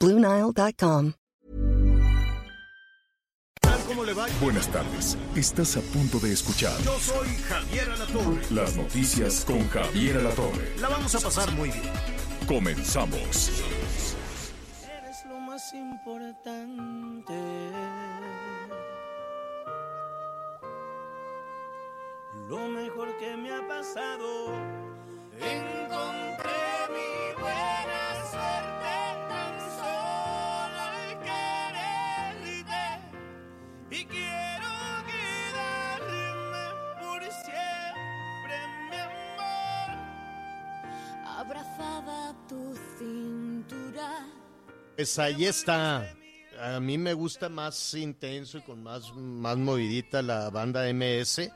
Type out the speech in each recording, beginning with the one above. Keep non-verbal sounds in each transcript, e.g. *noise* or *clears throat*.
Bluenile.com. Buenas tardes. Estás a punto de escuchar Yo soy Javier Alatorre. las noticias con Javier Alatorre. La vamos a pasar muy bien. Comenzamos. Eres lo más importante. Lo mejor que me ha pasado. Encontré Pues ahí está. A mí me gusta más intenso y con más, más movidita la banda MS.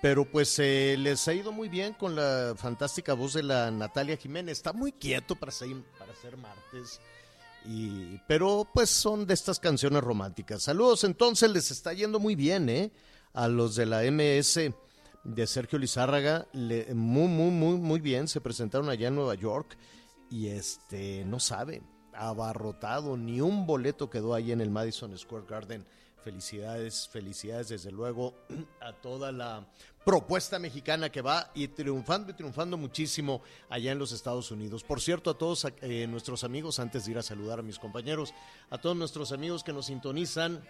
Pero pues eh, les ha ido muy bien con la fantástica voz de la Natalia Jiménez. Está muy quieto para ser, para ser martes. Y, pero pues son de estas canciones románticas. Saludos, entonces les está yendo muy bien, ¿eh? A los de la MS de Sergio Lizárraga, le- muy, muy, muy, muy bien. Se presentaron allá en Nueva York y este, no saben, abarrotado, ni un boleto quedó ahí en el Madison Square Garden. Felicidades, felicidades desde luego *clears throat* a toda la propuesta mexicana que va y triunfando y triunfando muchísimo allá en los Estados Unidos. Por cierto, a todos eh, nuestros amigos, antes de ir a saludar a mis compañeros, a todos nuestros amigos que nos sintonizan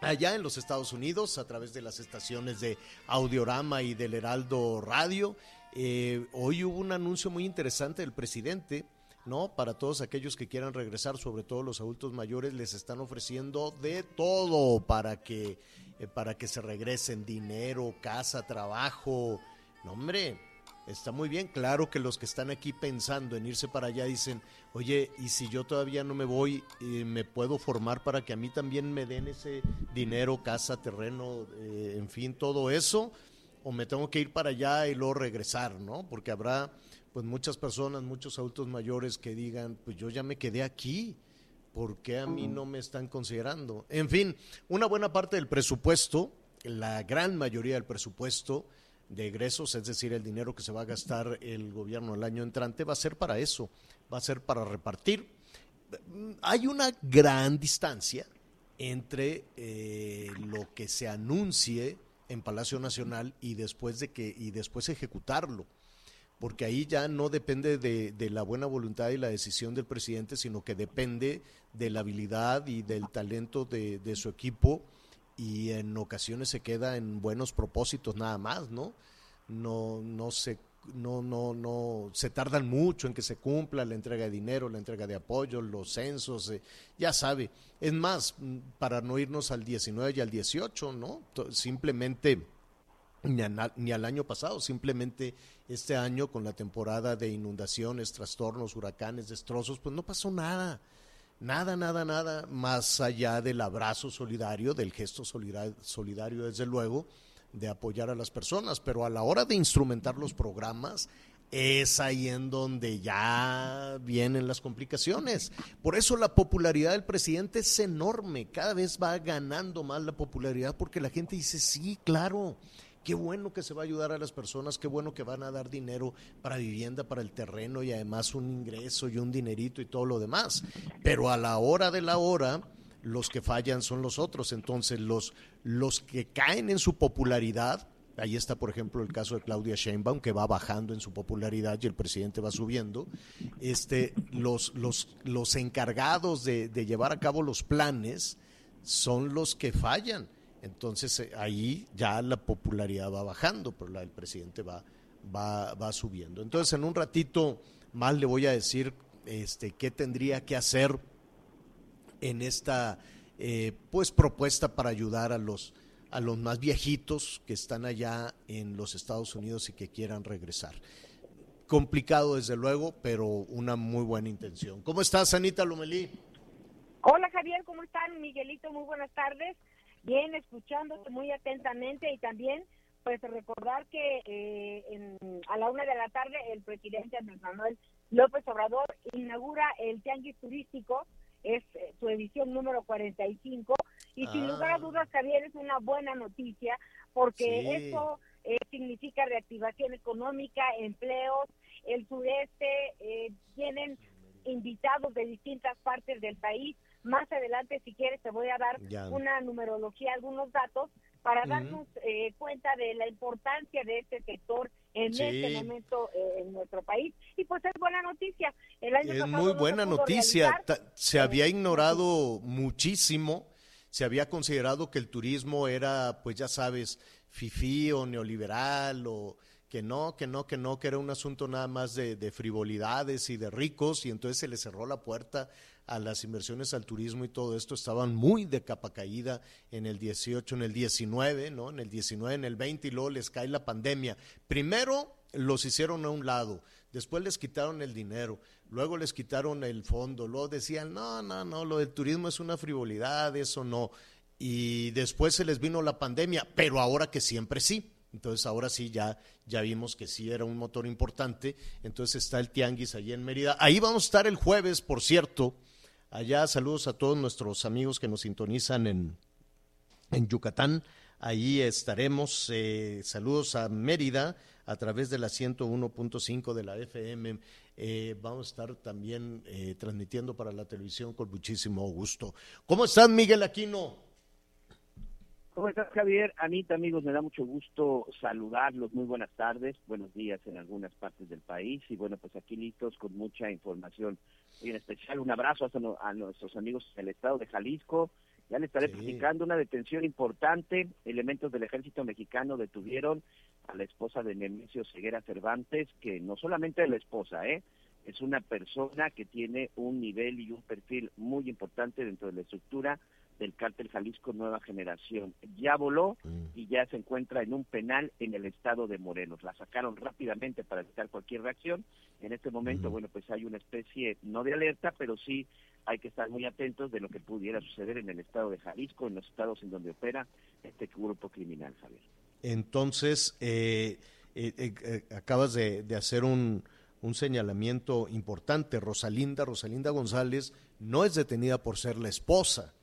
allá en los Estados Unidos a través de las estaciones de Audiorama y del Heraldo Radio. Eh, hoy hubo un anuncio muy interesante del presidente, ¿no? Para todos aquellos que quieran regresar, sobre todo los adultos mayores, les están ofreciendo de todo para que, eh, para que se regresen, dinero, casa, trabajo. No, hombre, Está muy bien, claro que los que están aquí pensando en irse para allá dicen, oye, y si yo todavía no me voy, eh, me puedo formar para que a mí también me den ese dinero, casa, terreno, eh, en fin, todo eso, o me tengo que ir para allá y luego regresar, ¿no? Porque habrá pues muchas personas, muchos adultos mayores que digan, pues yo ya me quedé aquí, ¿por qué a mí no me están considerando? En fin, una buena parte del presupuesto, la gran mayoría del presupuesto, de egresos, es decir, el dinero que se va a gastar el gobierno el año entrante, va a ser para eso, va a ser para repartir. Hay una gran distancia entre eh, lo que se anuncie en Palacio Nacional y después de que y después ejecutarlo porque ahí ya no depende de, de, la buena voluntad y la decisión del presidente, sino que depende de la habilidad y del talento de, de su equipo y en ocasiones se queda en buenos propósitos nada más, ¿no? No, no se no, no, no, se tardan mucho en que se cumpla la entrega de dinero, la entrega de apoyo, los censos, eh, ya sabe. Es más, para no irnos al 19 y al 18, ¿no? Simplemente, ni, a, ni al año pasado, simplemente este año con la temporada de inundaciones, trastornos, huracanes, destrozos, pues no pasó nada. Nada, nada, nada más allá del abrazo solidario, del gesto solidario, desde luego, de apoyar a las personas, pero a la hora de instrumentar los programas es ahí en donde ya vienen las complicaciones. Por eso la popularidad del presidente es enorme, cada vez va ganando más la popularidad porque la gente dice, sí, claro, qué bueno que se va a ayudar a las personas, qué bueno que van a dar dinero para vivienda, para el terreno y además un ingreso y un dinerito y todo lo demás. Pero a la hora de la hora, los que fallan son los otros. Entonces, los, los que caen en su popularidad, ahí está, por ejemplo, el caso de Claudia Sheinbaum, que va bajando en su popularidad y el presidente va subiendo. Este, los, los, los encargados de, llevar a cabo los planes son los que fallan. Entonces eh, ahí ya la popularidad va bajando, pero la del presidente va, va, va subiendo. Entonces en un ratito más le voy a decir este, qué tendría que hacer en esta eh, pues propuesta para ayudar a los, a los más viejitos que están allá en los Estados Unidos y que quieran regresar. Complicado desde luego, pero una muy buena intención. ¿Cómo estás, Anita Lomelí? Hola, Javier. ¿cómo están? Miguelito, muy buenas tardes. Bien, escuchándote muy atentamente y también pues recordar que eh, a la una de la tarde el presidente Andrés Manuel López Obrador inaugura el Tianguis Turístico, es eh, su edición número 45 y sin lugar a ah. dudas, Javier, es una buena noticia porque eso eh, significa reactivación económica, empleos, el sureste, eh, tienen invitados de distintas partes del país. Más adelante, si quieres, te voy a dar una numerología, algunos datos para darnos eh, cuenta de la importancia de este sector en este momento eh, en nuestro país. Y pues es buena noticia. El año es muy buena noticia. se había ignorado muchísimo, se había considerado que el turismo era, pues ya sabes, fifí o neoliberal o que no, que no, que no, que era un asunto nada más de, de, frivolidades y de ricos, y entonces se le cerró la puerta a las inversiones al turismo y todo esto, estaban muy de capa caída en el 18, en el 19, ¿no? En el 19, en el 20, y luego les cae la pandemia. Primero los hicieron a un lado, después les quitaron el dinero, luego les quitaron el fondo, luego decían, no, no, no, lo del turismo es una frivolidad, eso no. Y después se les vino la pandemia, pero ahora que siempre sí. Entonces ahora sí ya, ya vimos que sí era un motor importante. Entonces está el Tianguis allí en Mérida. Ahí vamos a estar el jueves, por cierto. Allá saludos a todos nuestros amigos que nos sintonizan en, en Yucatán. Ahí estaremos. Eh, saludos a Mérida a través de la 101.5 de la FM. Eh, vamos a estar también eh, transmitiendo para la televisión con muchísimo gusto. ¿Cómo están, Miguel Aquino? ¿Cómo estás, Javier? Anita, amigos, me da mucho gusto saludarlos. Muy buenas tardes, buenos días en algunas partes del país. Y bueno, pues aquí listos con mucha información. Y en especial un abrazo a, nuestros amigos del estado de Jalisco. Ya le estaré explicando una detención importante. Elementos del ejército mexicano detuvieron a la esposa de Nemesio Ceguera Cervantes, que no solamente la esposa, ¿eh? es una persona que tiene un nivel y un perfil muy importante dentro de la estructura del cártel Jalisco Nueva Generación. Ya voló mm. y ya se encuentra en un penal en el estado de Morelos. La sacaron rápidamente para evitar cualquier reacción. En este momento, bueno, pues hay una especie, no de alerta, pero sí hay que estar muy atentos de lo que pudiera suceder en el estado de Jalisco, en los estados en donde opera este grupo criminal, Javier. Entonces, eh, eh, eh, acabas de, de hacer un, un señalamiento importante. Rosalinda, Rosalinda González, no es detenida por ser la esposa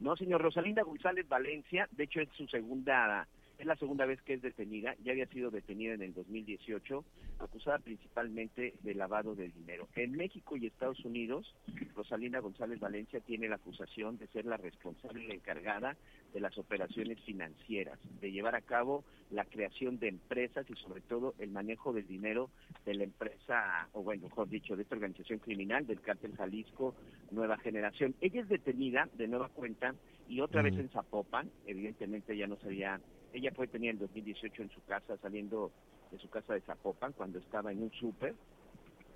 No, señor Rosalinda González Valencia, de hecho es su segunda, es la segunda vez que es detenida, ya había sido detenida en el 2018, acusada principalmente de lavado de dinero. En México y Estados Unidos, Rosalinda González Valencia tiene la acusación de ser la responsable y la encargada de las operaciones financieras, de llevar a cabo la creación de empresas y sobre todo el manejo del dinero de la empresa, o bueno, mejor dicho, de esta organización criminal del cártel Jalisco Nueva Generación. Ella es detenida de nueva cuenta y otra vez en Zapopan, evidentemente ya no sabía, ella fue detenida en 2018 en su casa, saliendo de su casa de Zapopan, cuando estaba en un súper,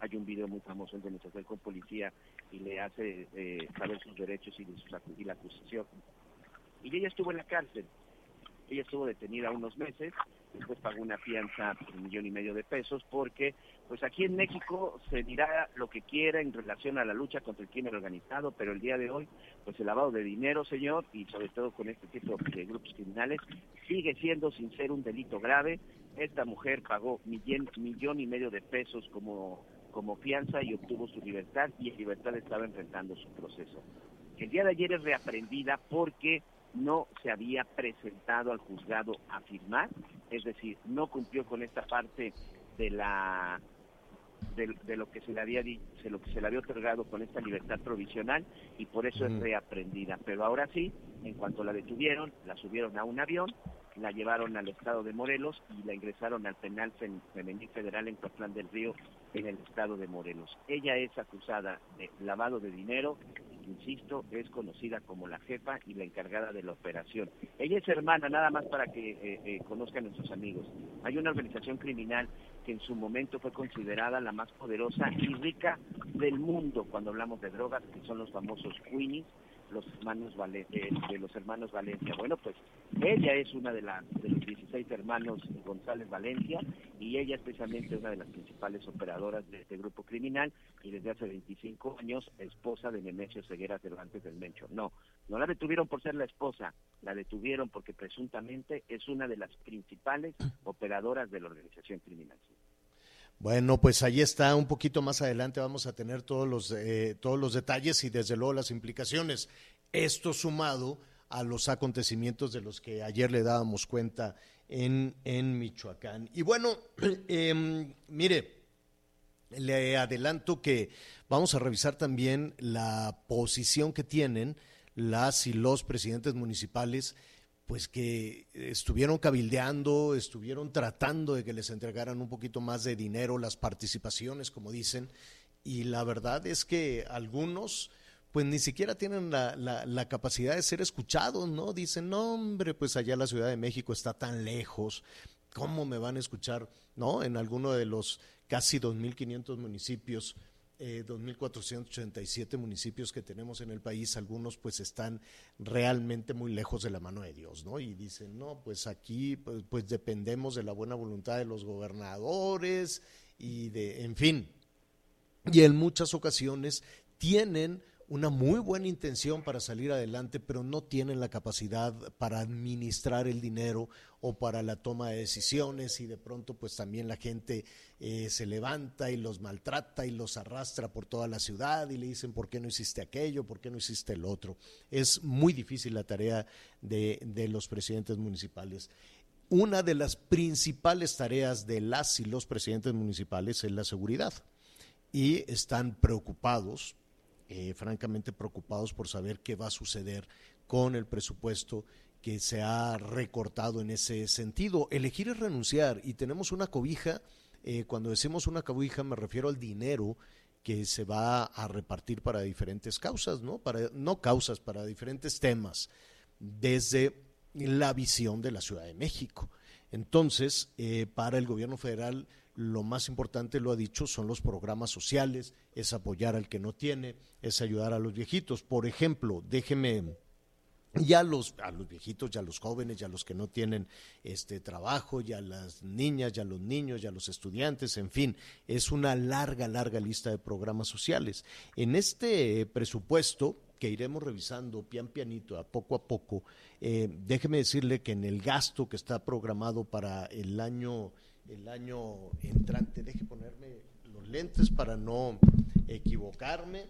hay un video muy famoso en donde se acerca con policía y le hace eh, saber sus derechos y, y la acusación y ella estuvo en la cárcel. Ella estuvo detenida unos meses, después pagó una fianza por un millón y medio de pesos porque pues aquí en México se dirá lo que quiera en relación a la lucha contra el crimen organizado, pero el día de hoy pues el lavado de dinero, señor, y sobre todo con este tipo de grupos criminales, sigue siendo sin ser un delito grave. Esta mujer pagó millón, millón y medio de pesos como, como fianza y obtuvo su libertad y en libertad estaba enfrentando su proceso. El día de ayer es reaprendida porque no se había presentado al juzgado a firmar, es decir, no cumplió con esta parte de la de, lo que se le había de lo que se le había otorgado con esta libertad provisional y por eso es reaprendida. Pero ahora sí, en cuanto la detuvieron, la subieron a un avión, la llevaron al estado de Morelos y la ingresaron al penal femenil federal en Coatlán del Río en el estado de Morelos. Ella es acusada de lavado de dinero, insisto, es conocida como la jefa y la encargada de la operación. Ella es hermana, nada más para que eh, eh, conozcan nuestros amigos. Hay una organización criminal que en su momento fue considerada la más poderosa y rica del mundo cuando hablamos de drogas, que son los famosos Queenies, los hermanos Vale de, los hermanos Valencia. Bueno, pues ella es una de, las de los 16 hermanos González Valencia y ella es precisamente una de las principales operadoras de este grupo criminal y desde hace 25 años esposa de Nemesio Ceguera Cervantes del Mencho. No, no la detuvieron por ser la esposa, la detuvieron porque presuntamente es una de las principales operadoras de la organización criminal. Bueno, pues ahí está, un poquito más adelante vamos a tener todos los, eh, todos los detalles y desde luego las implicaciones. Esto sumado a los acontecimientos de los que ayer le dábamos cuenta en, en Michoacán. Y bueno, *clears throat* em, mire, le adelanto que vamos a revisar también la posición que tienen las y los presidentes municipales pues que estuvieron cabildeando, estuvieron tratando de que les entregaran un poquito más de dinero, las participaciones, como dicen, y la verdad es que algunos pues ni siquiera tienen la, la, capacidad de ser escuchados, ¿no? Dicen, no, hombre, pues allá la Ciudad de México está tan lejos, ¿cómo me van a escuchar, ¿no? En alguno de los casi 2.500 municipios eh, 2.487 municipios que tenemos en el país, algunos pues están realmente muy lejos de la mano de Dios, ¿no? Y dicen, no, pues aquí pues, pues dependemos de la buena voluntad de los gobernadores y de, en fin. Y en muchas ocasiones tienen una muy buena intención para salir adelante, pero no tienen la capacidad para administrar el dinero o para la toma de decisiones y de pronto pues también la gente eh, se levanta y los maltrata y los arrastra por toda la ciudad y le dicen por qué no hiciste aquello, por qué no hiciste el otro. Es muy difícil la tarea de, de los presidentes municipales. Una de las principales tareas de las y los presidentes municipales es la seguridad y están preocupados eh, francamente preocupados por saber qué va a suceder con el presupuesto que se ha recortado en ese sentido. Elegir es renunciar y tenemos una cobija, eh, cuando decimos una cobija me refiero al dinero que se va a repartir para diferentes causas, ¿no? Para, no causas, para diferentes temas, desde la visión de la Ciudad de México. Entonces, eh, para el gobierno federal, lo más importante, lo ha dicho, son los programas sociales, es apoyar al que no tiene, es ayudar a los viejitos. Por ejemplo, déjeme ya los, a los viejitos, ya a los jóvenes, ya a los que no tienen este trabajo, ya a las niñas, ya a los niños, ya a los estudiantes, en fin, es una larga, larga lista de programas sociales. En este presupuesto, que iremos revisando pian pianito, a poco a poco, eh, déjeme decirle que en el gasto que está programado para el año el año entrante. Deje ponerme los lentes para no equivocarme,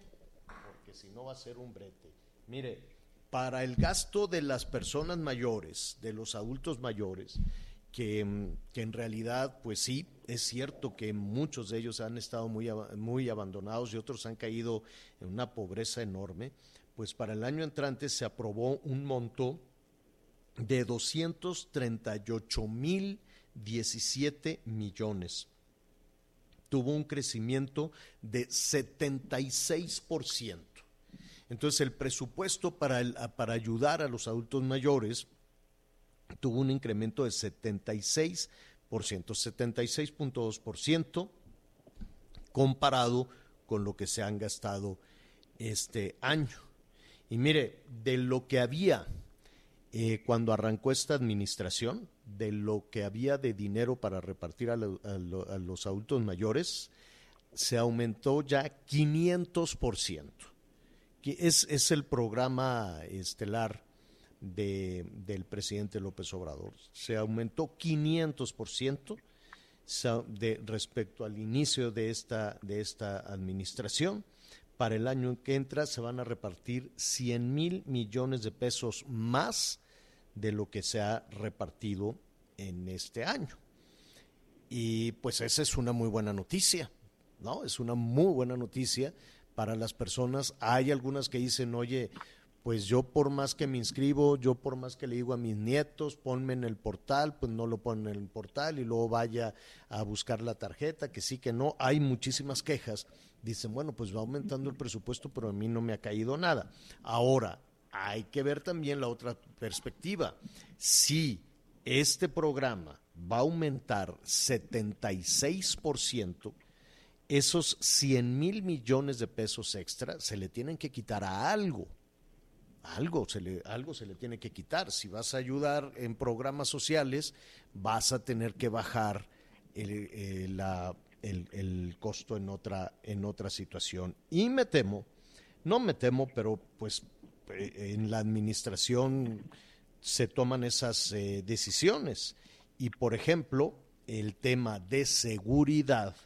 porque si no va a ser un brete. Mire, para el gasto de las personas mayores, de los adultos mayores, que, que, en realidad, pues sí, es cierto que muchos de ellos han estado muy, muy abandonados y otros han caído en una pobreza enorme, pues para el año entrante se aprobó un monto de 238 mil 17 millones. Tuvo un crecimiento de 76%. Entonces el presupuesto para, para ayudar a los adultos mayores tuvo un incremento de 76%, 76.2% comparado con lo que se han gastado este año. Y mire, de lo que había eh, cuando arrancó esta administración, de lo que había de dinero para repartir a, los adultos mayores, se aumentó ya 500%. Es, es el programa estelar de, del presidente López Obrador. Se aumentó 500% de, respecto al inicio de esta, de esta administración. Para el año que entra se van a repartir 100 mil millones de pesos más de lo que se ha repartido en este año. Y pues esa es una muy buena noticia, ¿no? Es una muy buena noticia para las personas. Hay algunas que dicen, oye, pues yo por más que me inscribo, yo por más que le digo a mis nietos, ponme en el portal, pues no lo ponen en el portal y luego vaya a buscar la tarjeta, que sí, que no. Hay muchísimas quejas. Dicen, bueno, pues va aumentando el presupuesto, pero a mí no me ha caído nada. Ahora, hay que ver también la otra perspectiva. Si este programa va a aumentar 76%, esos 100 mil millones de pesos extra se le tienen que quitar a algo. Algo se, le, algo se le tiene que quitar. Si vas a ayudar en programas sociales, vas a tener que bajar el, eh, la, el, el, costo en otra, en otra situación. Y me temo, no me temo, pero pues eh, en la administración se toman esas eh, decisiones. Y por ejemplo, el tema de seguridad,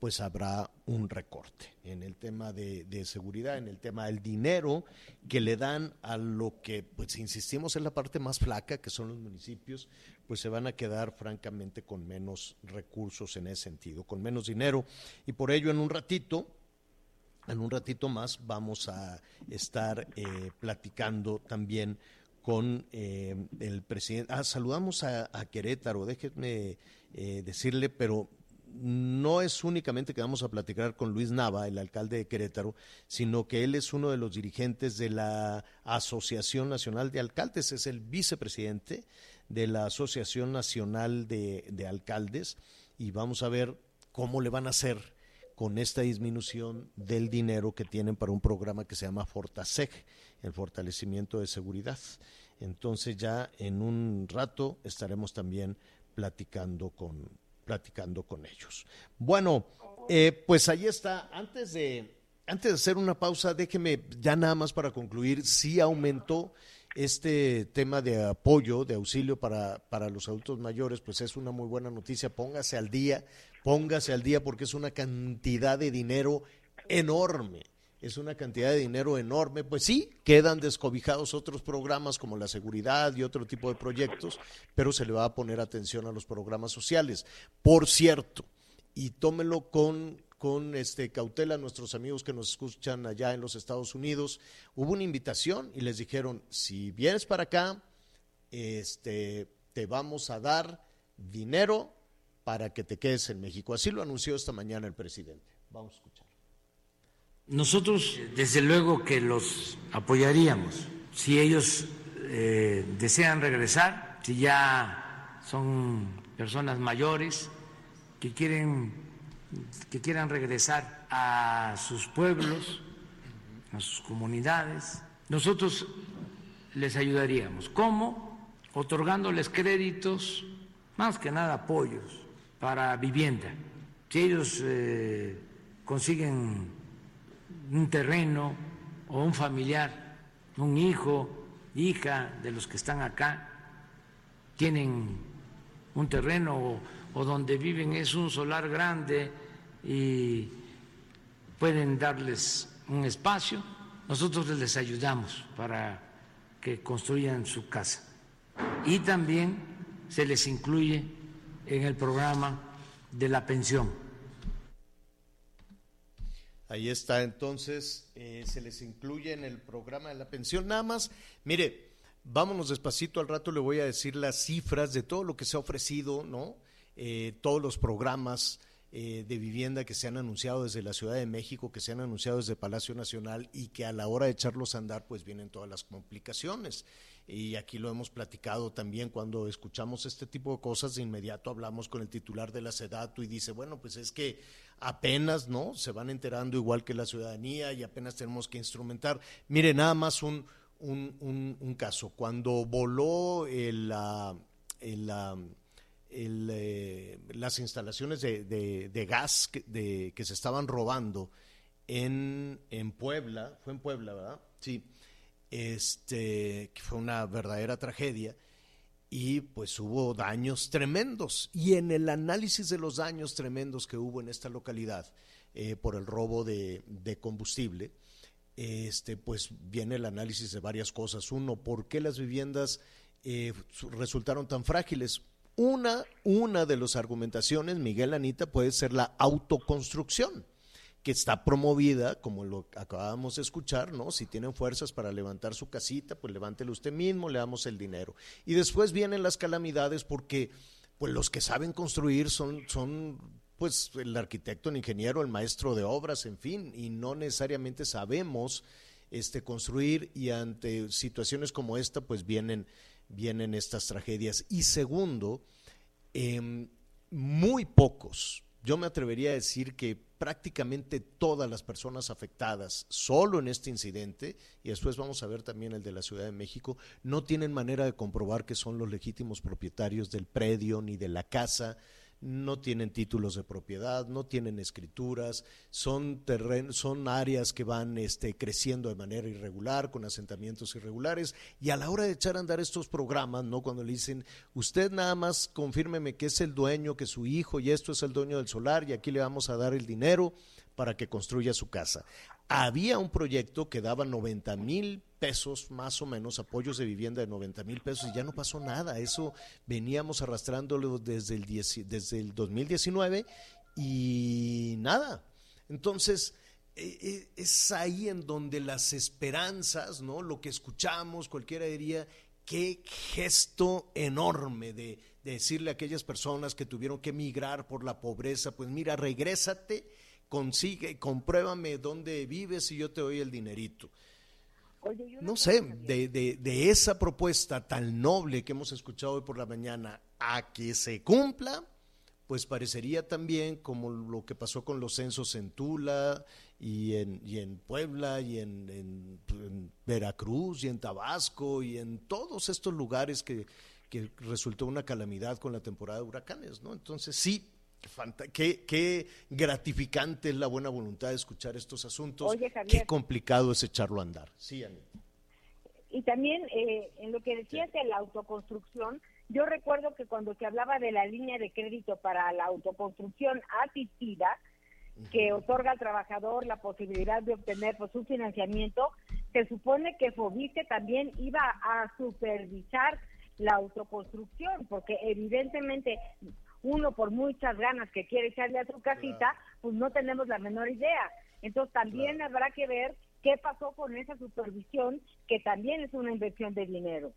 pues habrá un recorte en el tema de, seguridad, en el tema del dinero que le dan a lo que, pues insistimos en la parte más flaca, que son los municipios, pues se van a quedar francamente con menos recursos en ese sentido, con menos dinero. Y por ello en un ratito, en un ratito más vamos a estar eh, platicando también con eh, el presidente. Ah, saludamos a, a Querétaro, déjenme eh, decirle, pero no es únicamente que vamos a platicar con Luis Nava, el alcalde de Querétaro, sino que él es uno de los dirigentes de la Asociación Nacional de Alcaldes, es el vicepresidente de la Asociación Nacional de, de Alcaldes, y vamos a ver cómo le van a hacer con esta disminución del dinero que tienen para un programa que se llama Fortaseg, el fortalecimiento de seguridad. Entonces ya en un rato estaremos también platicando con, platicando con ellos. Bueno, eh, pues ahí está. Antes de, antes de hacer una pausa, déjeme ya nada más para concluir, sí aumentó este tema de apoyo, de auxilio para, para los adultos mayores, pues es una muy buena noticia. Póngase al día, póngase al día porque es una cantidad de dinero enorme. Es una cantidad de dinero enorme. Pues sí, quedan descobijados otros programas como la seguridad y otro tipo de proyectos, pero se le va a poner atención a los programas sociales. Por cierto, y tómelo con con este cautela nuestros amigos que nos escuchan allá en los Estados Unidos. Hubo una invitación y les dijeron, si vienes para acá, este, te vamos a dar dinero para que te quedes en México. Así lo anunció esta mañana el presidente. Vamos a escuchar. Nosotros, desde luego que los apoyaríamos. Si ellos eh, desean regresar, si ya son personas mayores que quieren que quieran regresar a sus pueblos, a sus comunidades, nosotros les ayudaríamos. ¿Cómo? Otorgándoles créditos, más que nada apoyos para vivienda. Si ellos eh, consiguen un terreno o un familiar, un hijo, hija de los que están acá, tienen un terreno o o donde viven es un solar grande y pueden darles un espacio, nosotros les ayudamos para que construyan su casa. Y también se les incluye en el programa de la pensión. Ahí está, entonces eh, se les incluye en el programa de la pensión. Nada más, mire, vámonos despacito, al rato le voy a decir las cifras de todo lo que se ha ofrecido, ¿no? eh, todos los programas eh, de vivienda que se han anunciado desde la Ciudad de México, que se han anunciado desde Palacio Nacional y que a la hora de echarlos a andar pues vienen todas las complicaciones. Y aquí lo hemos platicado también cuando escuchamos este tipo de cosas, de inmediato hablamos con el titular de la SEDATU y dice, bueno, pues es que apenas, ¿no? Se van enterando igual que la ciudadanía y apenas tenemos que instrumentar. Mire, nada más un, un, un, caso. Cuando voló el, el, el eh, las instalaciones de, de, gas que, se estaban robando en, en, Puebla, fue en Puebla, ¿verdad? Sí, este, que fue una verdadera tragedia y pues hubo daños tremendos. Y en el análisis de los daños tremendos que hubo en esta localidad eh, por el robo de, combustible, este, pues viene el análisis de varias cosas. Uno, ¿por qué las viviendas eh, resultaron tan frágiles? Una, una de las argumentaciones, Miguel Anita, puede ser la autoconstrucción, que está promovida, como lo acabamos de escuchar, ¿no? Si tienen fuerzas para levantar su casita, pues levántelo usted mismo, le damos el dinero. Y después vienen las calamidades porque pues los que saben construir son, son pues el arquitecto, el ingeniero, el maestro de obras, en fin, y no necesariamente sabemos este construir y ante situaciones como esta pues vienen vienen estas tragedias. Y segundo, em, muy pocos, yo me atrevería a decir que prácticamente todas las personas afectadas solo en este incidente, y después vamos a ver también el de la Ciudad de México, no tienen manera de comprobar que son los legítimos propietarios del predio ni de la casa, no tienen títulos de propiedad, no tienen escrituras, son son áreas que van este, creciendo de manera irregular, con asentamientos irregulares, y a la hora de echar a andar estos programas, ¿no? Cuando le dicen, usted nada más confírmeme que es el dueño, que su hijo y esto es el dueño del solar, y aquí le vamos a dar el dinero para que construya su casa. Había un proyecto que daba 90 mil pesos, más o menos, apoyos de vivienda de 90 mil pesos, y ya no pasó nada. Eso veníamos arrastrándolo desde el, desde el 2019 y nada. Entonces, e, e, es ahí en donde las esperanzas, ¿no? Lo que escuchamos, cualquiera diría, qué gesto enorme de, de decirle a aquellas personas que tuvieron que emigrar por la pobreza, pues mira, regrésate consigue, compruébame dónde vives y yo te doy el dinerito. no sé, de, de, de, esa propuesta tan noble que hemos escuchado hoy por la mañana a que se cumpla, pues parecería también como lo que pasó con los censos en Tula y en, y en Puebla y en, en, Veracruz y en Tabasco y en todos estos lugares que, que resultó una calamidad con la temporada de huracanes, ¿no? Entonces sí, Qué, qué, gratificante es la buena voluntad de escuchar estos asuntos. qué complicado es echarlo a andar. Sí, Y también eh, en lo que decías de la autoconstrucción, yo recuerdo que cuando se hablaba de la línea de crédito para la autoconstrucción asistida, que otorga al trabajador la posibilidad de obtener pues, un financiamiento, se supone que Fobiste también iba a supervisar la autoconstrucción, porque evidentemente uno por muchas ganas que quiere echarle a su casita, pues no tenemos la menor idea. Entonces también habrá que ver qué pasó con esa supervisión, que también es una inversión de dinero.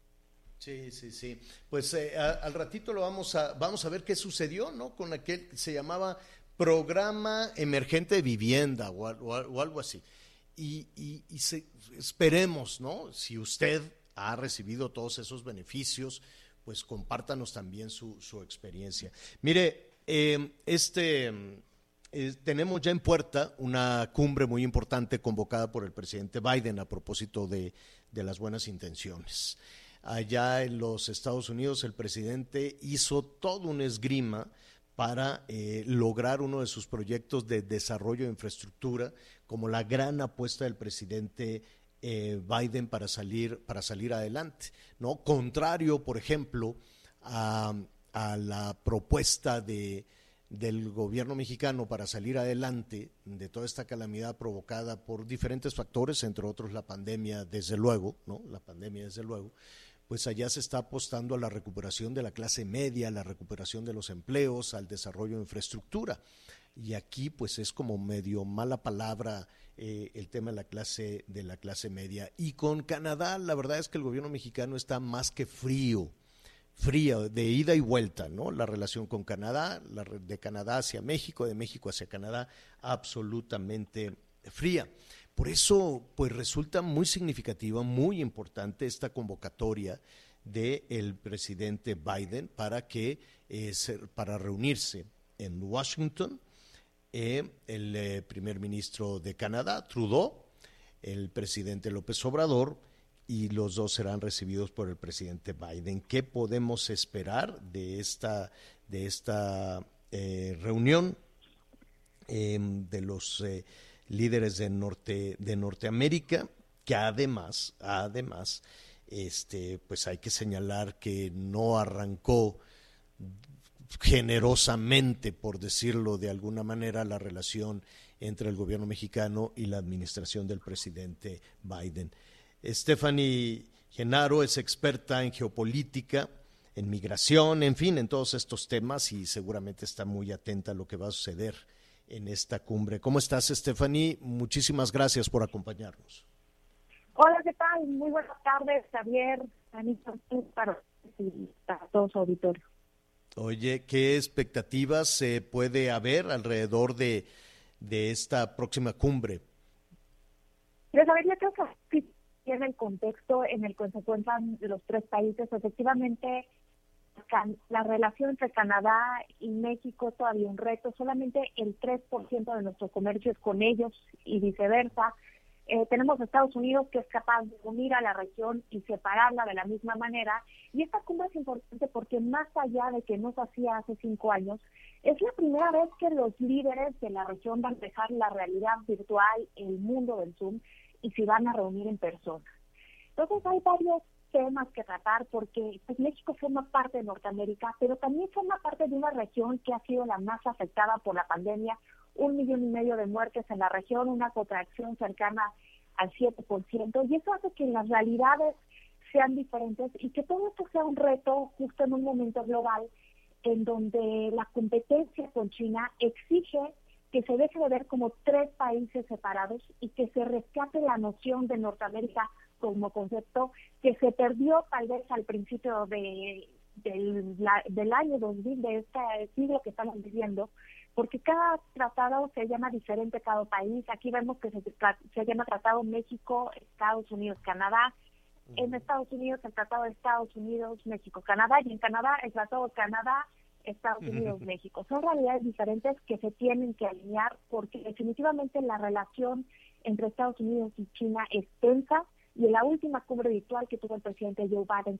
Sí, sí, sí. Pues eh, al ratito lo vamos a, vamos a ver qué sucedió, ¿no? Con aquel que se llamaba Programa Emergente de Vivienda o, algo así. Y, y, esperemos, ¿no? Si usted ha recibido todos esos beneficios, pues compártanos también su, su experiencia. Mire, eh, este, eh, tenemos ya en puerta una cumbre muy importante convocada por el presidente Biden a propósito de, de las buenas intenciones. Allá en los Estados Unidos el presidente hizo todo un esgrima para eh, lograr uno de sus proyectos de desarrollo de infraestructura, como la gran apuesta del presidente eh, Biden para salir, para salir adelante, ¿no? Contrario, por ejemplo, a, la propuesta de, del gobierno mexicano para salir adelante de toda esta calamidad provocada por diferentes factores, entre otros la pandemia, desde luego, ¿no? La pandemia, desde luego, pues allá se está apostando a la recuperación de la clase media, a la recuperación de los empleos, al desarrollo de infraestructura. Y aquí, pues es como medio mala palabra eh, el tema de la clase de la clase media. Y con Canadá, la verdad es que el gobierno mexicano está más que frío, frío, de ida y vuelta, ¿no? La relación con Canadá, la de Canadá hacia México, de México hacia Canadá, absolutamente fría. Por eso, pues resulta muy significativa, muy importante esta convocatoria del presidente Biden para que eh, para reunirse en Washington eh, el eh, primer ministro de Canadá, Trudeau, el presidente López Obrador, y los dos serán recibidos por el presidente Biden. ¿Qué podemos esperar de esta, de esta eh, reunión em, de los líderes de, Norte, de Norteamérica? Que además, además, este, pues hay que señalar que no arrancó generosamente, por decirlo de alguna manera, la relación entre el gobierno mexicano y la administración del presidente Biden. Stephanie Genaro es experta en geopolítica, en migración, en fin, en todos estos temas y seguramente está muy atenta a lo que va a suceder en esta cumbre. ¿Cómo estás, Stephanie? Muchísimas gracias por acompañarnos. Hola, ¿qué tal? Muy buenas tardes, Javier, Anita, para, para todo su auditorio. Oye, ¿qué expectativas se puede haber alrededor de, esta próxima cumbre? Pero saber, yo creo que en el contexto en el que se encuentran los tres países, efectivamente, la relación entre Canadá y México es todavía un reto. Solamente el 3% de nuestro comercio es con ellos y viceversa. Eh, tenemos Estados Unidos que es capaz de unir a la región y separarla de la misma manera. Y esta cumbre es importante porque más allá de que no se hacía hace cinco años, es la primera vez que los líderes de la región van a dejar la realidad virtual, el mundo del Zoom, y se van a reunir en persona. Entonces hay varios temas que tratar porque pues, México forma parte de Norteamérica, pero también forma parte de una región que ha sido la más afectada por la pandemia, un millón y medio de muertes en la región, una contracción cercana al 7%, y eso hace que las realidades sean diferentes y que todo esto sea un reto justo en un momento global en donde la competencia con China exige que se deje de ver como tres países separados y que se rescate la noción de Norteamérica como concepto que se perdió tal vez al principio de, del, del año 2000, de este siglo que estamos viviendo, porque cada tratado se llama diferente cada país. Aquí vemos que se, se llama Tratado México, Estados Unidos, Canadá. En Estados Unidos el Tratado de Estados Unidos, México, Canadá y en Canadá el Tratado de Canadá, Estados Unidos, México. Son realidades diferentes que se tienen que alinear porque definitivamente la relación entre Estados Unidos y China es tensa y en la última cumbre virtual que tuvo el presidente Joe Biden.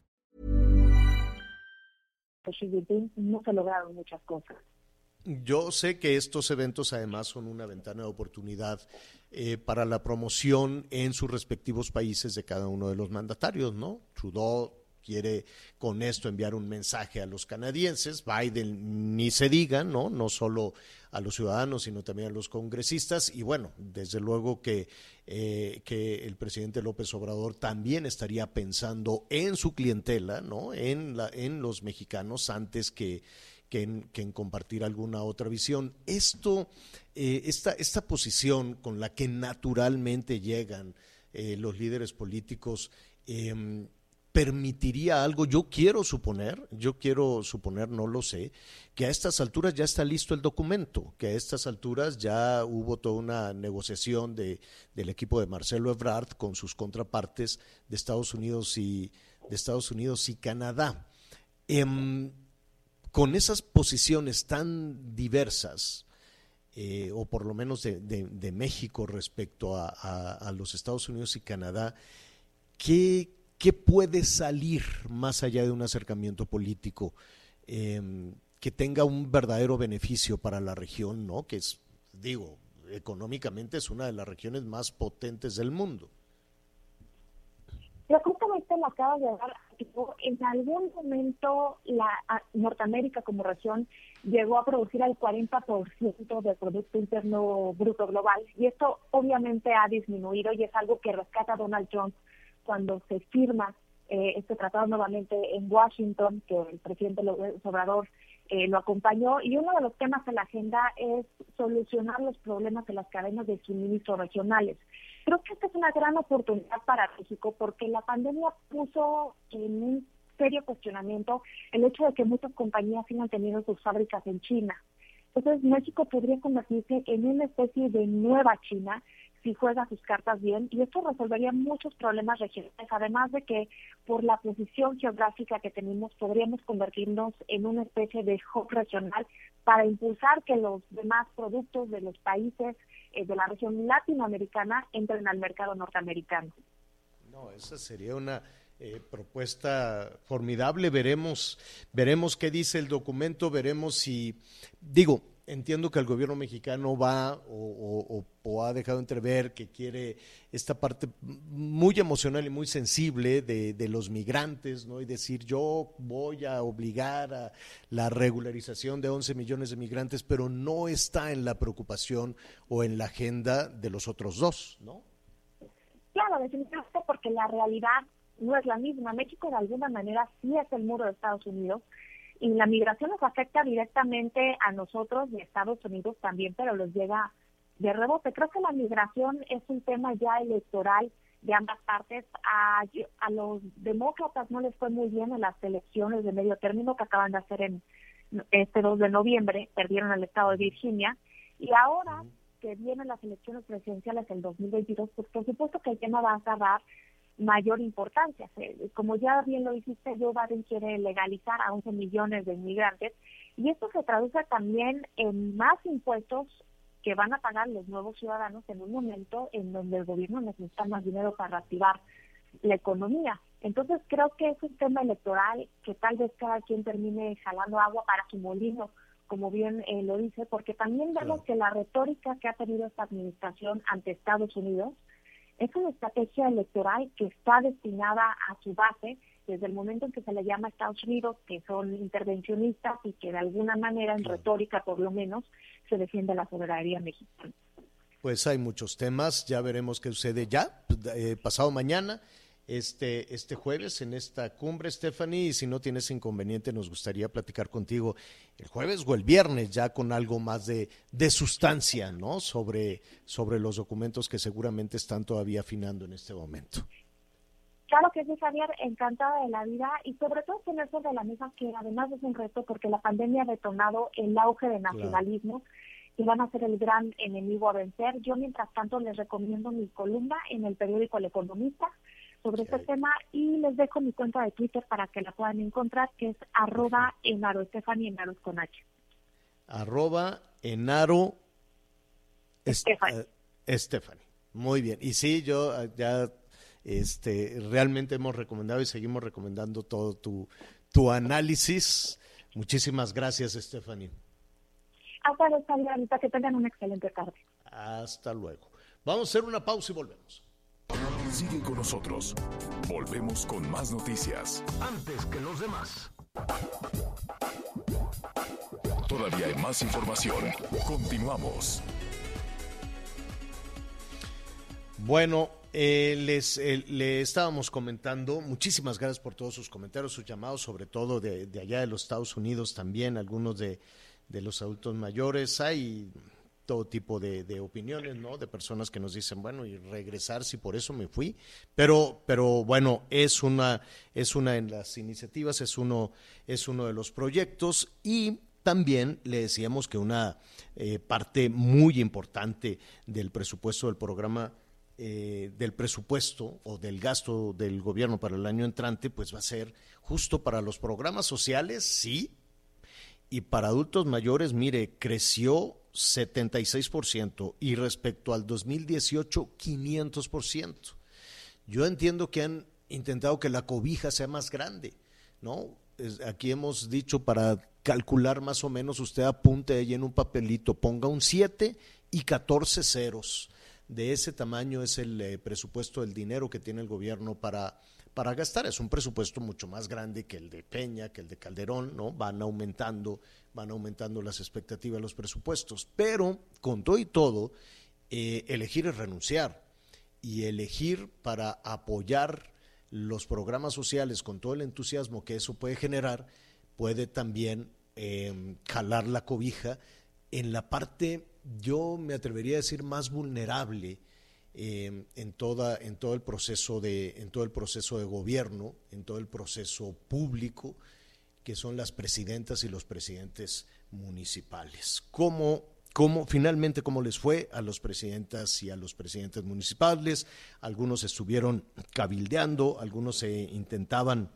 No se lograron muchas cosas. Yo sé que estos eventos además son una ventana de oportunidad eh, para la promoción en sus respectivos países de cada uno de los mandatarios, ¿no? Trudeau quiere con esto enviar un mensaje a los canadienses, Biden ni se diga, ¿no? No solo a los ciudadanos, sino también a los congresistas. Y bueno, desde luego que, eh, que el presidente López Obrador también estaría pensando en su clientela, ¿no? En, la, en los mexicanos antes que, que en, compartir alguna otra visión. Esto, eh, esta, esta posición con la que naturalmente llegan eh, los líderes políticos, em, permitiría algo, yo quiero suponer, yo quiero suponer, no lo sé, que a estas alturas ya está listo el documento, que a estas alturas ya hubo toda una negociación de, del equipo de Marcelo Ebrard con sus contrapartes de Estados Unidos y, de Estados Unidos y Canadá. Em, con esas posiciones tan diversas, eh, o por lo menos de, México respecto a, a los Estados Unidos y Canadá, ¿qué, ¿Qué puede salir más allá de un acercamiento político em, que tenga un verdadero beneficio para la región, ¿no? Que es, digo, económicamente es una de las regiones más potentes del mundo. Pero justamente lo acaba de dar, en algún momento la Norteamérica como región llegó a producir el 40% del Producto Interno Bruto Global y esto obviamente ha disminuido y es algo que rescata Donald Trump cuando se firma eh, este tratado nuevamente en Washington, que el presidente López Obrador eh, lo acompañó, y uno de los temas de la agenda es solucionar los problemas de las cadenas de suministro regionales. Creo que esta es una gran oportunidad para México porque la pandemia puso en un serio cuestionamiento el hecho de que muchas compañías sigan teniendo sus fábricas en China. Entonces México podría convertirse en una especie de nueva China si juega sus cartas bien y esto resolvería muchos problemas regionales, además de que por la posición geográfica que tenemos podríamos convertirnos en una especie de hub regional para impulsar que los demás productos de los países eh, de la región latinoamericana entren al mercado norteamericano. No, esa sería una eh, propuesta formidable. Veremos, veremos qué dice el documento, veremos si, digo, entiendo que el gobierno mexicano va o, ha dejado entrever que quiere esta parte muy emocional y muy sensible de, los migrantes, ¿no? Y decir, yo voy a obligar a la regularización de 11 millones de migrantes, pero no está en la preocupación o en la agenda de los otros dos, ¿no? Claro, definitivamente porque la realidad no es la misma. México de alguna manera sí es el muro de Estados Unidos y la migración nos afecta directamente a nosotros y a Estados Unidos también, pero los llega de rebote. Creo que la migración es un tema ya electoral de ambas partes. A, a los demócratas no les fue muy bien en las elecciones de medio término que acaban de hacer en este 2 de noviembre, perdieron el estado de Virginia, y ahora que vienen las elecciones presidenciales del 2022, pues por supuesto que el tema va a agarrar mayor importancia. Como ya bien lo dijiste, Joe Biden quiere legalizar a 11 millones de inmigrantes y esto se traduce también en más impuestos que van a pagar los nuevos ciudadanos en un momento en donde el gobierno necesita más dinero para reactivar la economía. Entonces creo que es un tema electoral que tal vez cada quien termine jalando agua para su molino, como bien eh, lo dice, porque también vemos que la retórica que ha tenido esta administración ante Estados Unidos es una estrategia electoral que está destinada a su base desde el momento en que se le llama a Estados Unidos, que son intervencionistas y que de alguna manera, en retórica por lo menos, se defiende la soberanía mexicana. Pues hay muchos temas, ya veremos qué sucede ya, eh, pasado mañana este, este jueves en esta cumbre, Stephanie, y si no tienes inconveniente, nos gustaría platicar contigo el jueves o el viernes ya con algo más de, de sustancia, ¿no? Sobre, sobre los documentos que seguramente están todavía afinando en este momento. Claro que sí, Javier, encantada de la vida y sobre todo tener sobre la mesa que además es un reto porque la pandemia ha detonado el auge de nacionalismo y van a ser el gran enemigo a vencer. Yo, mientras tanto, les recomiendo mi columna en el periódico El Economista sobre este tema y les dejo mi cuenta de Twitter para que la puedan encontrar, que es arroba enaro, Estefani Enaro con H. Arroba enaro Estefani. Muy bien. Y sí, yo ah, ya este, realmente hemos recomendado y seguimos recomendando todo tu, tu análisis. Muchísimas gracias, Stephanie. Hasta luego, que tengan una excelente tarde. Hasta luego. Vamos a hacer una pausa y volvemos. Sigue con nosotros. Volvemos con más noticias. Antes que los demás. Todavía hay más información. Continuamos. Bueno, eh, les eh, le estábamos comentando, muchísimas gracias por todos sus comentarios, sus llamados, sobre todo de, allá de los Estados Unidos también, algunos de, de los adultos mayores. Hay todo tipo de, opiniones, ¿no? De personas que nos dicen, bueno, y regresar si por eso me fui. Pero, pero bueno, es una, es una en las iniciativas, es uno, es uno de los proyectos y también le decíamos que una eh, parte muy importante del presupuesto del programa eh, del presupuesto o del gasto del gobierno para el año entrante, pues va a ser justo para los programas sociales, sí, y para adultos mayores, mire, creció 76% y respecto al 2018 500%. Yo entiendo que han intentado que la cobija sea más grande, ¿no? aquí hemos dicho para calcular más o menos, usted apunte ahí en un papelito, ponga un 7 y 14 ceros. De ese tamaño es el eh, presupuesto del dinero que tiene el gobierno para, para gastar. Es un presupuesto mucho más grande que el de Peña, que el de Calderón, ¿no? Van aumentando van aumentando las expectativas los presupuestos. Pero, con todo y todo, eh, elegir es renunciar. Y elegir para apoyar los programas sociales con todo el entusiasmo que eso puede generar, puede también eh, jalar la cobija en la parte, yo me atrevería a decir, más vulnerable em, en, toda, en, todo el proceso de, en todo el proceso de gobierno, en todo el proceso público, que son las presidentas y los presidentes municipales. ¿Cómo, cómo, finalmente, cómo les fue a los presidentas y a los presidentes municipales? Algunos estuvieron cabildeando, algunos se intentaban,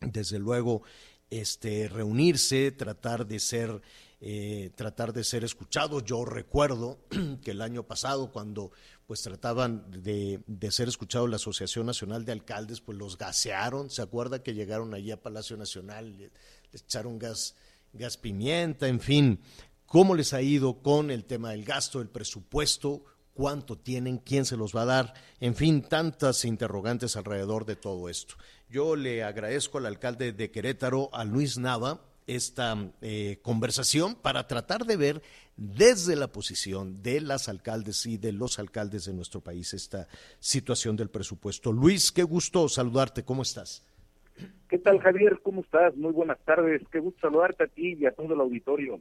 desde luego, este, reunirse, tratar de ser eh, tratar de ser escuchados. Yo recuerdo *clears throat* que el año pasado, cuando pues trataban de, ser escuchados la Asociación Nacional de Alcaldes, pues los gasearon. ¿Se acuerda que llegaron allí a Palacio Nacional, les, echaron gas, gas pimienta, en fin? ¿Cómo les ha ido con el tema del gasto, el presupuesto? ¿Cuánto tienen? ¿Quién se los va a dar? En fin, tantas interrogantes alrededor de todo esto. Yo le agradezco al alcalde de Querétaro, a Luis Nava, esta eh, conversación para tratar de ver desde la posición de las alcaldes y de los alcaldes de nuestro país esta situación del presupuesto. Luis, qué gusto saludarte, ¿cómo estás? ¿Qué tal, Javier? ¿Cómo estás? Muy buenas tardes. Qué gusto saludarte a ti y a todo el auditorio.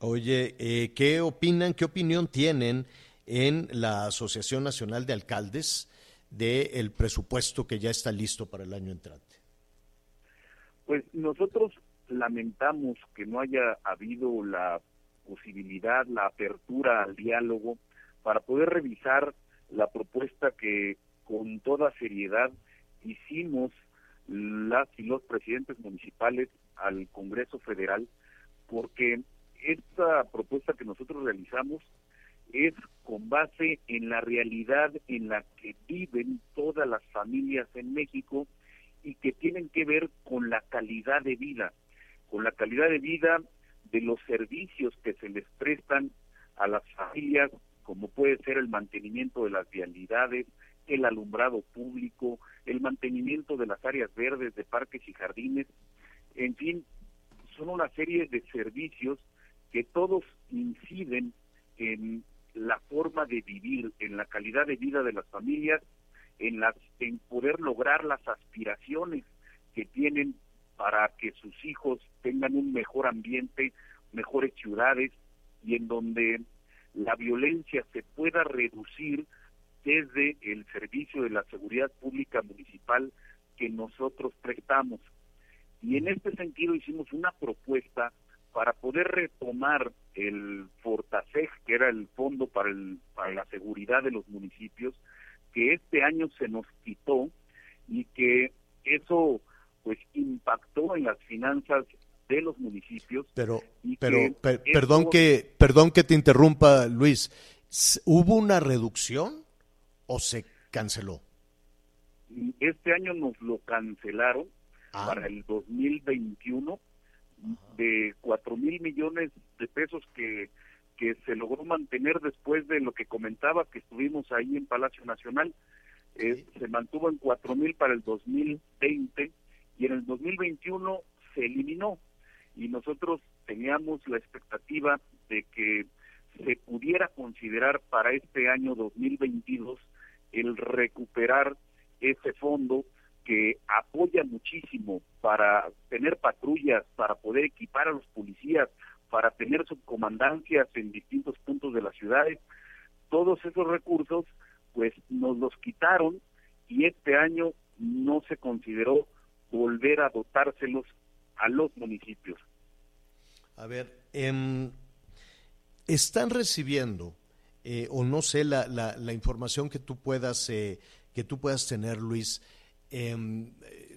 Oye, eh, ¿qué opinan, qué opinión tienen en la Asociación Nacional de Alcaldes del presupuesto que ya está listo para el año entrante? Pues nosotros lamentamos que no haya habido la posibilidad, la apertura al diálogo para poder revisar la propuesta que con toda seriedad hicimos las y los presidentes municipales al Congreso Federal, porque esta propuesta que nosotros realizamos es con base en la realidad en la que viven todas las familias en México y que tienen que ver con la calidad de vida, con la calidad de vida de los servicios que se les prestan a las familias, como puede ser el mantenimiento de las vialidades, el alumbrado público, el mantenimiento de las áreas verdes de parques y jardines, en fin, son una serie de servicios que todos inciden en la forma de vivir, en la calidad de vida de las familias, en las en poder lograr las aspiraciones que tienen para que sus hijos tengan un mejor ambiente, mejores ciudades y en donde la violencia se pueda reducir desde el servicio de la seguridad pública municipal que nosotros prestamos. Y en este sentido hicimos una propuesta para poder retomar el Fortaseg, que era el fondo para, el, para la seguridad de los municipios, que este año se nos quitó y que eso pues impactó en las finanzas de los municipios. Pero, pero perdón que perdón que te interrumpa, Luis. ¿Hubo una reducción? o se canceló? Este año nos lo cancelaron ah. para el 2021 de cuatro mil millones de pesos que, que se logró mantener después de lo que comentaba que estuvimos ahí en Palacio Nacional. Eh, se mantuvo en cuatro mil para el 2020 y en el 2021 se eliminó y nosotros teníamos la expectativa de que se pudiera considerar para este año 2022 el recuperar ese fondo que apoya muchísimo para tener patrullas, para poder equipar a los policías, para tener subcomandancias en distintos puntos de las ciudades. Todos esos recursos, pues nos los quitaron y este año no se consideró volver a dotárselos a los municipios. A ver, em, están recibiendo eh, o no sé la, la, información que tú puedas eh, que tú puedas tener Luis em,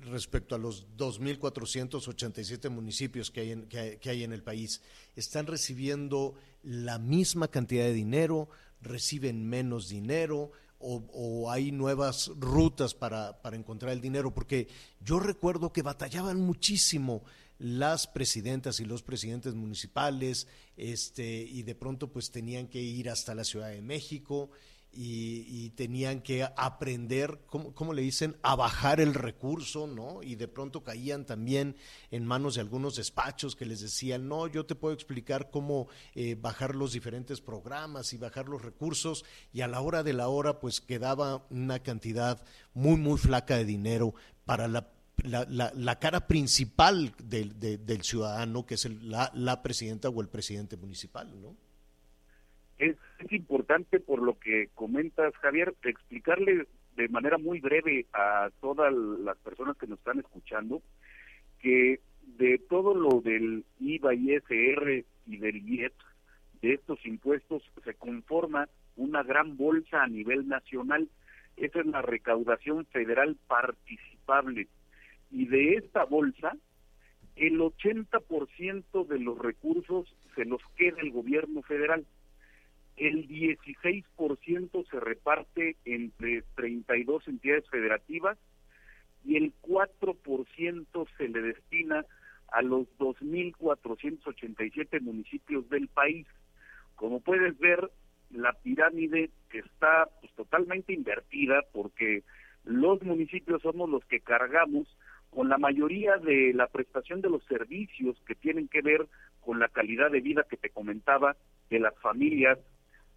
respecto a los 2.487 municipios que hay, en, que, hay en el país están recibiendo la misma cantidad de dinero reciben menos dinero o, hay nuevas rutas para, para encontrar el dinero porque yo recuerdo que batallaban muchísimo las presidentas y los presidentes municipales, este, y de pronto pues tenían que ir hasta la Ciudad de México y, tenían que aprender, ¿cómo, le dicen?, a bajar el recurso, ¿no? Y de pronto caían también en manos de algunos despachos que les decían, no, yo te puedo explicar cómo eh, bajar los diferentes programas y bajar los recursos, y a la hora de la hora pues quedaba una cantidad muy, muy flaca de dinero para la la, la, cara principal del, del ciudadano, que es la, la, presidenta o el presidente municipal, ¿no? Es, es, importante, por lo que comentas, Javier, explicarle de manera muy breve a todas las personas que nos están escuchando que de todo lo del IVA, ISR y del IET, de estos impuestos, se conforma una gran bolsa a nivel nacional. Esa es la recaudación federal participable y de esta bolsa, el 80% de los recursos se los queda el gobierno federal. El 16% se reparte entre 32 entidades federativas y el 4% se le destina a los 2.487 municipios del país. Como puedes ver, la pirámide está pues, totalmente invertida porque los municipios somos los que cargamos con la mayoría de la prestación de los servicios que tienen que ver con la calidad de vida que te comentaba de las familias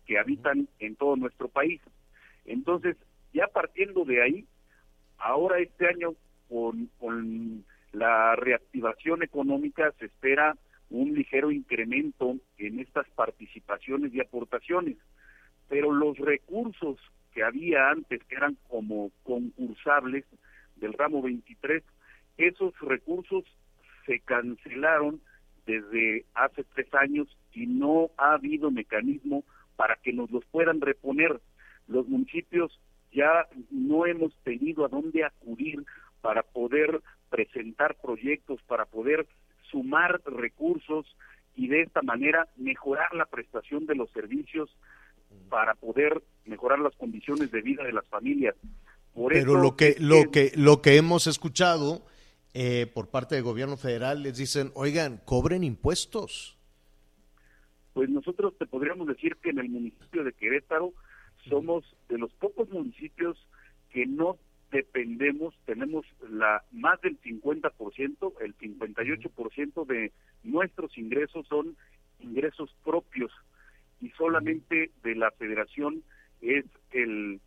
que habitan en todo nuestro país. Entonces, ya partiendo de ahí, ahora este año con, con la reactivación económica se espera un ligero incremento en estas participaciones y aportaciones, pero los recursos que había antes, que eran como concursables del ramo 23, esos recursos se cancelaron desde hace tres años y no ha habido mecanismo para que nos los puedan reponer. Los municipios ya no hemos tenido a dónde acudir para poder presentar proyectos, para poder sumar recursos y de esta manera mejorar la prestación de los servicios para poder mejorar las condiciones de vida de las familias. Pero lo que lo que lo que hemos escuchado eh, por parte del gobierno federal les dicen, oigan, cobren impuestos. Pues nosotros te podríamos decir que en el municipio de Querétaro somos de los pocos municipios que no dependemos, tenemos la más del 50%, el 58% de nuestros ingresos son ingresos propios y solamente de la federación es el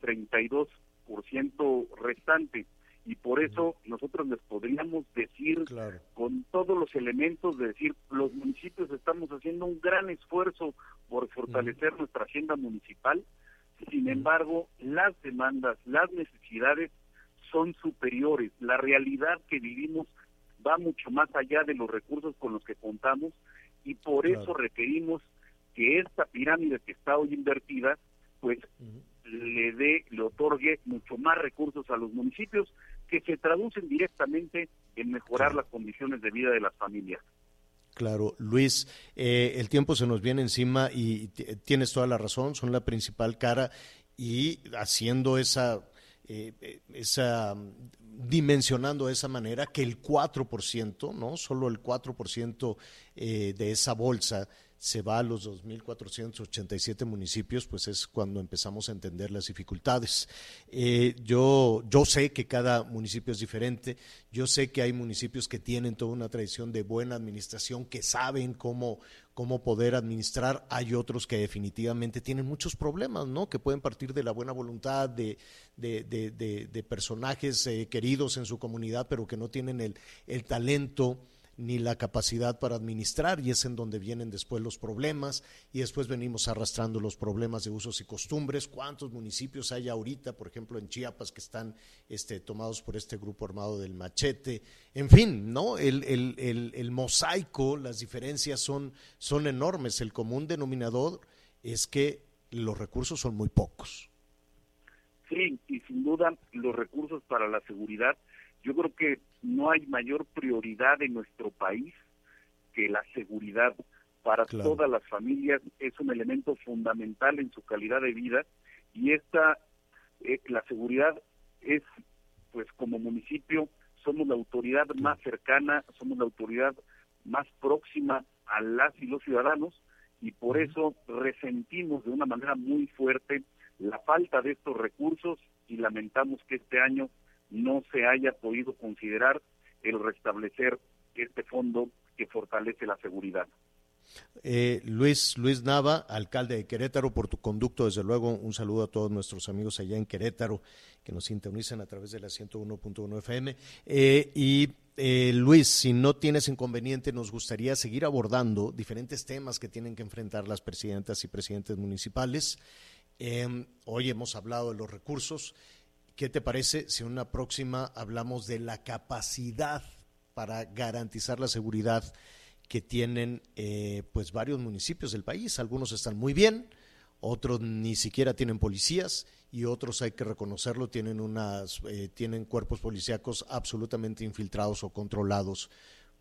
32% restante y por eso nosotros les podríamos decir con todos los elementos de decir los municipios estamos haciendo un gran esfuerzo por fortalecer nuestra agenda municipal. Sin embargo las demandas las necesidades son superiores. La realidad que vivimos va mucho más allá de los recursos con los que contamos y por eso requerimos que esta pirámide que está hoy invertida pues le dé, le otorgue mucho más recursos a los municipios que se traducen directamente en mejorar las condiciones de vida de las familias. Claro, Luis, eh, el tiempo se nos viene encima y tienes toda la razón, son la principal cara y haciendo esa, eh, esa dimensionando de esa manera que el 4%, ¿no? Solo el 4% eh, de esa bolsa se va a los 2.487 municipios, pues es cuando empezamos a entender las dificultades. Eh, yo, yo sé que cada municipio es diferente, yo sé que hay municipios que tienen toda una tradición de buena administración, que saben cómo, cómo poder administrar, hay otros que definitivamente tienen muchos problemas, ¿no? Que pueden partir de la buena voluntad de, de, de, personajes eh, queridos en su comunidad, pero que no tienen el, el talento ni la capacidad para administrar y es en donde vienen después los problemas y después venimos arrastrando los problemas de usos y costumbres. ¿Cuántos municipios hay ahorita, por ejemplo, en Chiapas que están este, tomados por este grupo armado del machete? En fin, ¿no? El, el, el, mosaico, las diferencias son, son enormes. El común denominador es que los recursos son muy pocos. Sí, y sin duda los recursos para la seguridad yo creo que no hay mayor prioridad en nuestro país que la seguridad para todas las familias. Es un elemento fundamental en su calidad de vida y esta eh, la seguridad es pues como municipio somos la autoridad más cercana, somos la autoridad más próxima a las y los ciudadanos y por eso resentimos de una manera muy fuerte la falta de estos recursos y lamentamos que este año no se haya podido considerar el restablecer este fondo que fortalece la seguridad. Eh, Luis, Luis Nava, alcalde de Querétaro, por tu conducto, desde luego, un saludo a todos nuestros amigos allá en Querétaro que nos sintonizan a través de la 101.1 FM. Eh, y eh, Luis, si no tienes inconveniente, nos gustaría seguir abordando diferentes temas que tienen que enfrentar las presidentas y presidentes municipales. hoy hemos hablado de los recursos. ¿Qué te parece si en una próxima hablamos de la capacidad para garantizar la seguridad que tienen eh, pues varios municipios del país? Algunos están muy bien, otros ni siquiera tienen policías y otros hay que reconocerlo tienen unas eh, tienen cuerpos policíacos absolutamente infiltrados o controlados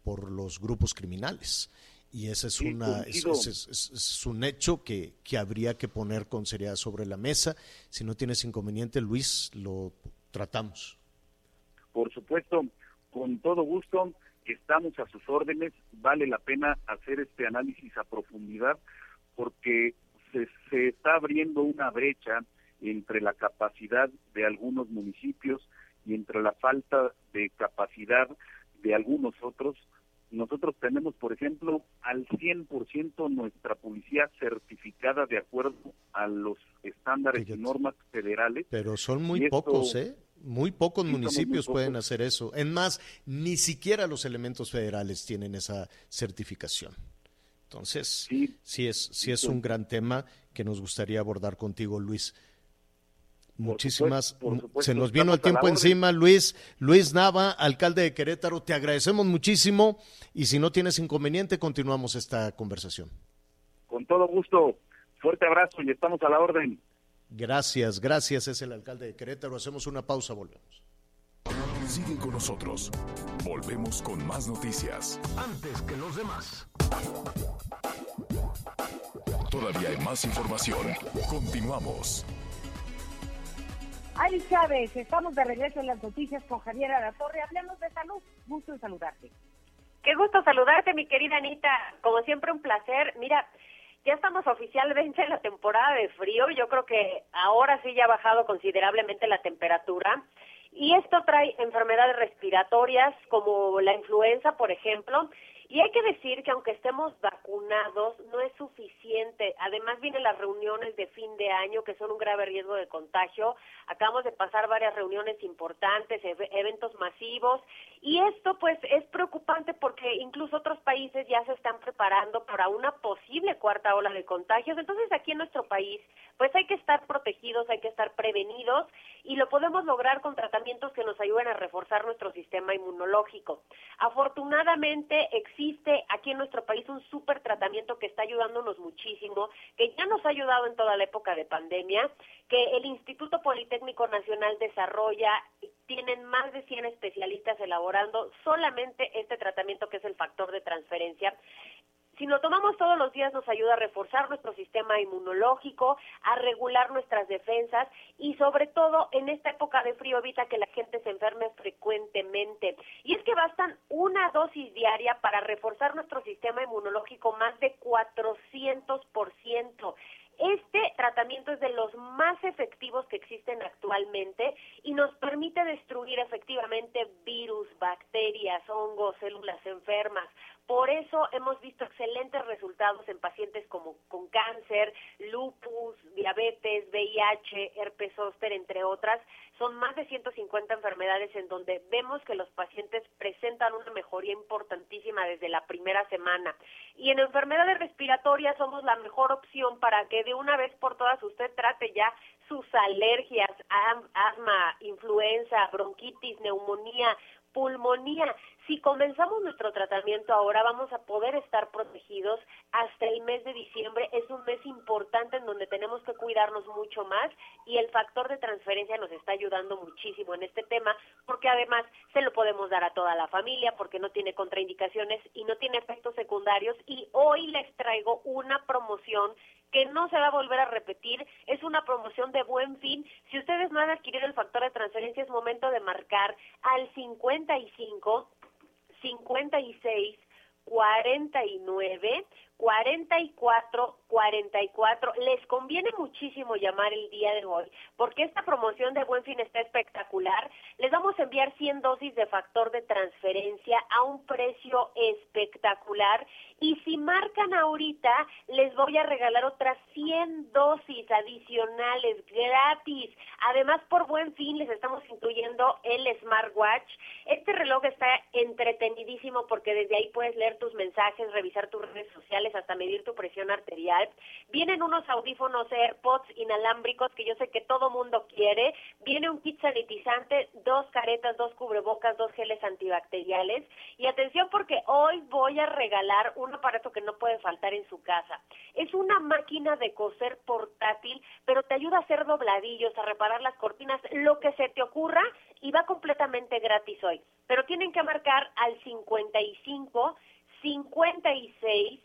por los grupos criminales y ese es, una, es, un hecho que, que, habría que poner con seriedad sobre la mesa. Si no tienes inconveniente, Luis, lo tratamos. Por supuesto, con todo gusto, estamos a sus órdenes. Vale la pena hacer este análisis a profundidad porque se, se está abriendo una brecha entre la capacidad de algunos municipios y entre la falta de capacidad de algunos otros, nosotros tenemos, por ejemplo, al 100% nuestra policía certificada de acuerdo a los estándares y normas federales. Pero son muy pocos, ¿eh? Muy pocos municipios pueden hacer eso. En más, ni siquiera los elementos federales tienen esa certificación. Entonces, sí, es, sí es un gran tema que nos gustaría abordar contigo, Luis. Muchísimas, se nos vino el tiempo encima, Luis, Luis Nava, alcalde de Querétaro, te agradecemos muchísimo y si no tienes inconveniente, continuamos esta conversación. Con todo gusto, fuerte abrazo y estamos a la orden. Gracias, gracias, es el alcalde de Querétaro. Hacemos una pausa, volvemos. Sigue con nosotros. Volvemos con más noticias. Antes que los demás. Todavía hay más información. Continuamos. Ari Chávez, estamos de regreso en las noticias con Javier Torre. Hablemos de salud. Gusto saludarte. Qué gusto saludarte, mi querida Anita. Como siempre, un placer. Mira, ya estamos oficialmente en la temporada de frío. Yo creo que ahora sí ya ha bajado considerablemente la temperatura. Y esto trae enfermedades respiratorias como la influenza, por ejemplo, y hay que decir que aunque estemos vacunados, no es suficiente. Además vienen las reuniones de fin de año que son un grave riesgo de contagio. Acabamos de pasar varias reuniones importantes, eventos masivos. Y esto pues es preocupante porque incluso otros países ya se están preparando para una posible cuarta ola de contagios. Entonces aquí en nuestro país pues hay que estar protegidos, hay que estar prevenidos y lo podemos lograr con tratamientos que nos ayuden a reforzar nuestro sistema inmunológico. Afortunadamente existe existe aquí en nuestro país un súper tratamiento que está ayudándonos muchísimo, que ya nos ha ayudado en toda la época de pandemia, que el Instituto Politécnico Nacional desarrolla, tienen más de 100 especialistas elaborando solamente este tratamiento que es el factor de transferencia si lo tomamos todos los días nos ayuda a reforzar nuestro sistema inmunológico, a regular nuestras defensas y sobre todo en esta época de frío evita que la gente se enferme frecuentemente. Y es que bastan una dosis diaria para reforzar nuestro sistema inmunológico más de 400%. Este tratamiento es de los más efectivos que existen actualmente y nos permite destruir efectivamente virus, bacterias, hongos, células enfermas. Por eso hemos visto excelentes resultados en pacientes como con cáncer, lupus, diabetes, VIH, herpes zóster, entre otras. Son más de 150 enfermedades en donde vemos que los pacientes presentan una mejoría importantísima desde la primera semana. Y en enfermedades respiratorias somos la mejor opción para que de una vez por todas usted trate ya sus alergias, asma, influenza, bronquitis, neumonía, pulmonía. Si comenzamos nuestro tratamiento ahora, vamos a poder estar protegidos hasta el mes de diciembre. Es un mes importante en donde tenemos que cuidarnos mucho más y el factor de transferencia nos está ayudando muchísimo en este tema porque además se lo podemos dar a toda la familia porque no tiene contraindicaciones y no tiene efectos secundarios y hoy les traigo una promoción que no se va a volver a repetir. Es una promoción de buen fin. Si ustedes no han adquirido el factor de transferencia, es momento de marcar al 55 56 49 44 44. Les conviene muchísimo llamar el día de hoy porque esta promoción de Buen Fin está espectacular. Les vamos a enviar 100 dosis de factor de transferencia a un precio espectacular y si marcan ahorita les voy a regalar otras 100 dosis adicionales gratis. Además por Buen Fin les estamos incluyendo el smartwatch. Este reloj está entretenidísimo porque desde ahí puedes leer tus mensajes, revisar tus redes sociales hasta medir tu presión arterial. Vienen unos audífonos AirPods inalámbricos que yo sé que todo mundo quiere. Viene un kit sanitizante, dos caretas, dos cubrebocas, dos geles antibacteriales. Y atención porque hoy voy a regalar un aparato que no puede faltar en su casa. Es una máquina de coser portátil, pero te ayuda a hacer dobladillos, a reparar las cortinas, lo que se te ocurra y va completamente gratis hoy. Pero tienen que marcar al 55 56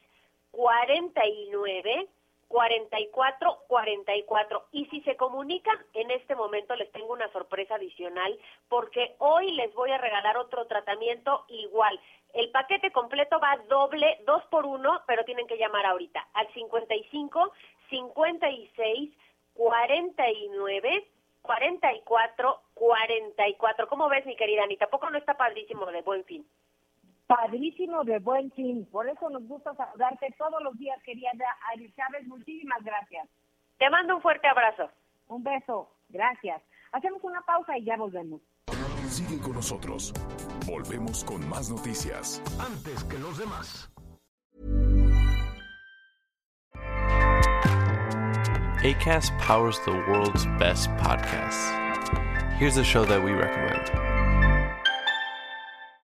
49 44 44 y si se comunican en este momento les tengo una sorpresa adicional porque hoy les voy a regalar otro tratamiento igual el paquete completo va doble dos por uno pero tienen que llamar ahorita al 55 56 49 44 44. ¿Cómo ves, mi querida Anita? ¿Poco no está padrísimo de buen fin? Padrísimo de buen fin. Por eso nos gusta saludarte todos los días, querida Ari Chávez. Muchísimas gracias. Te mando un fuerte abrazo. Un beso. Gracias. Hacemos una pausa y ya volvemos. Sigue con nosotros. Volvemos con más noticias. Antes que los demás. ACAST powers the world's best podcasts. Here's a show that we recommend.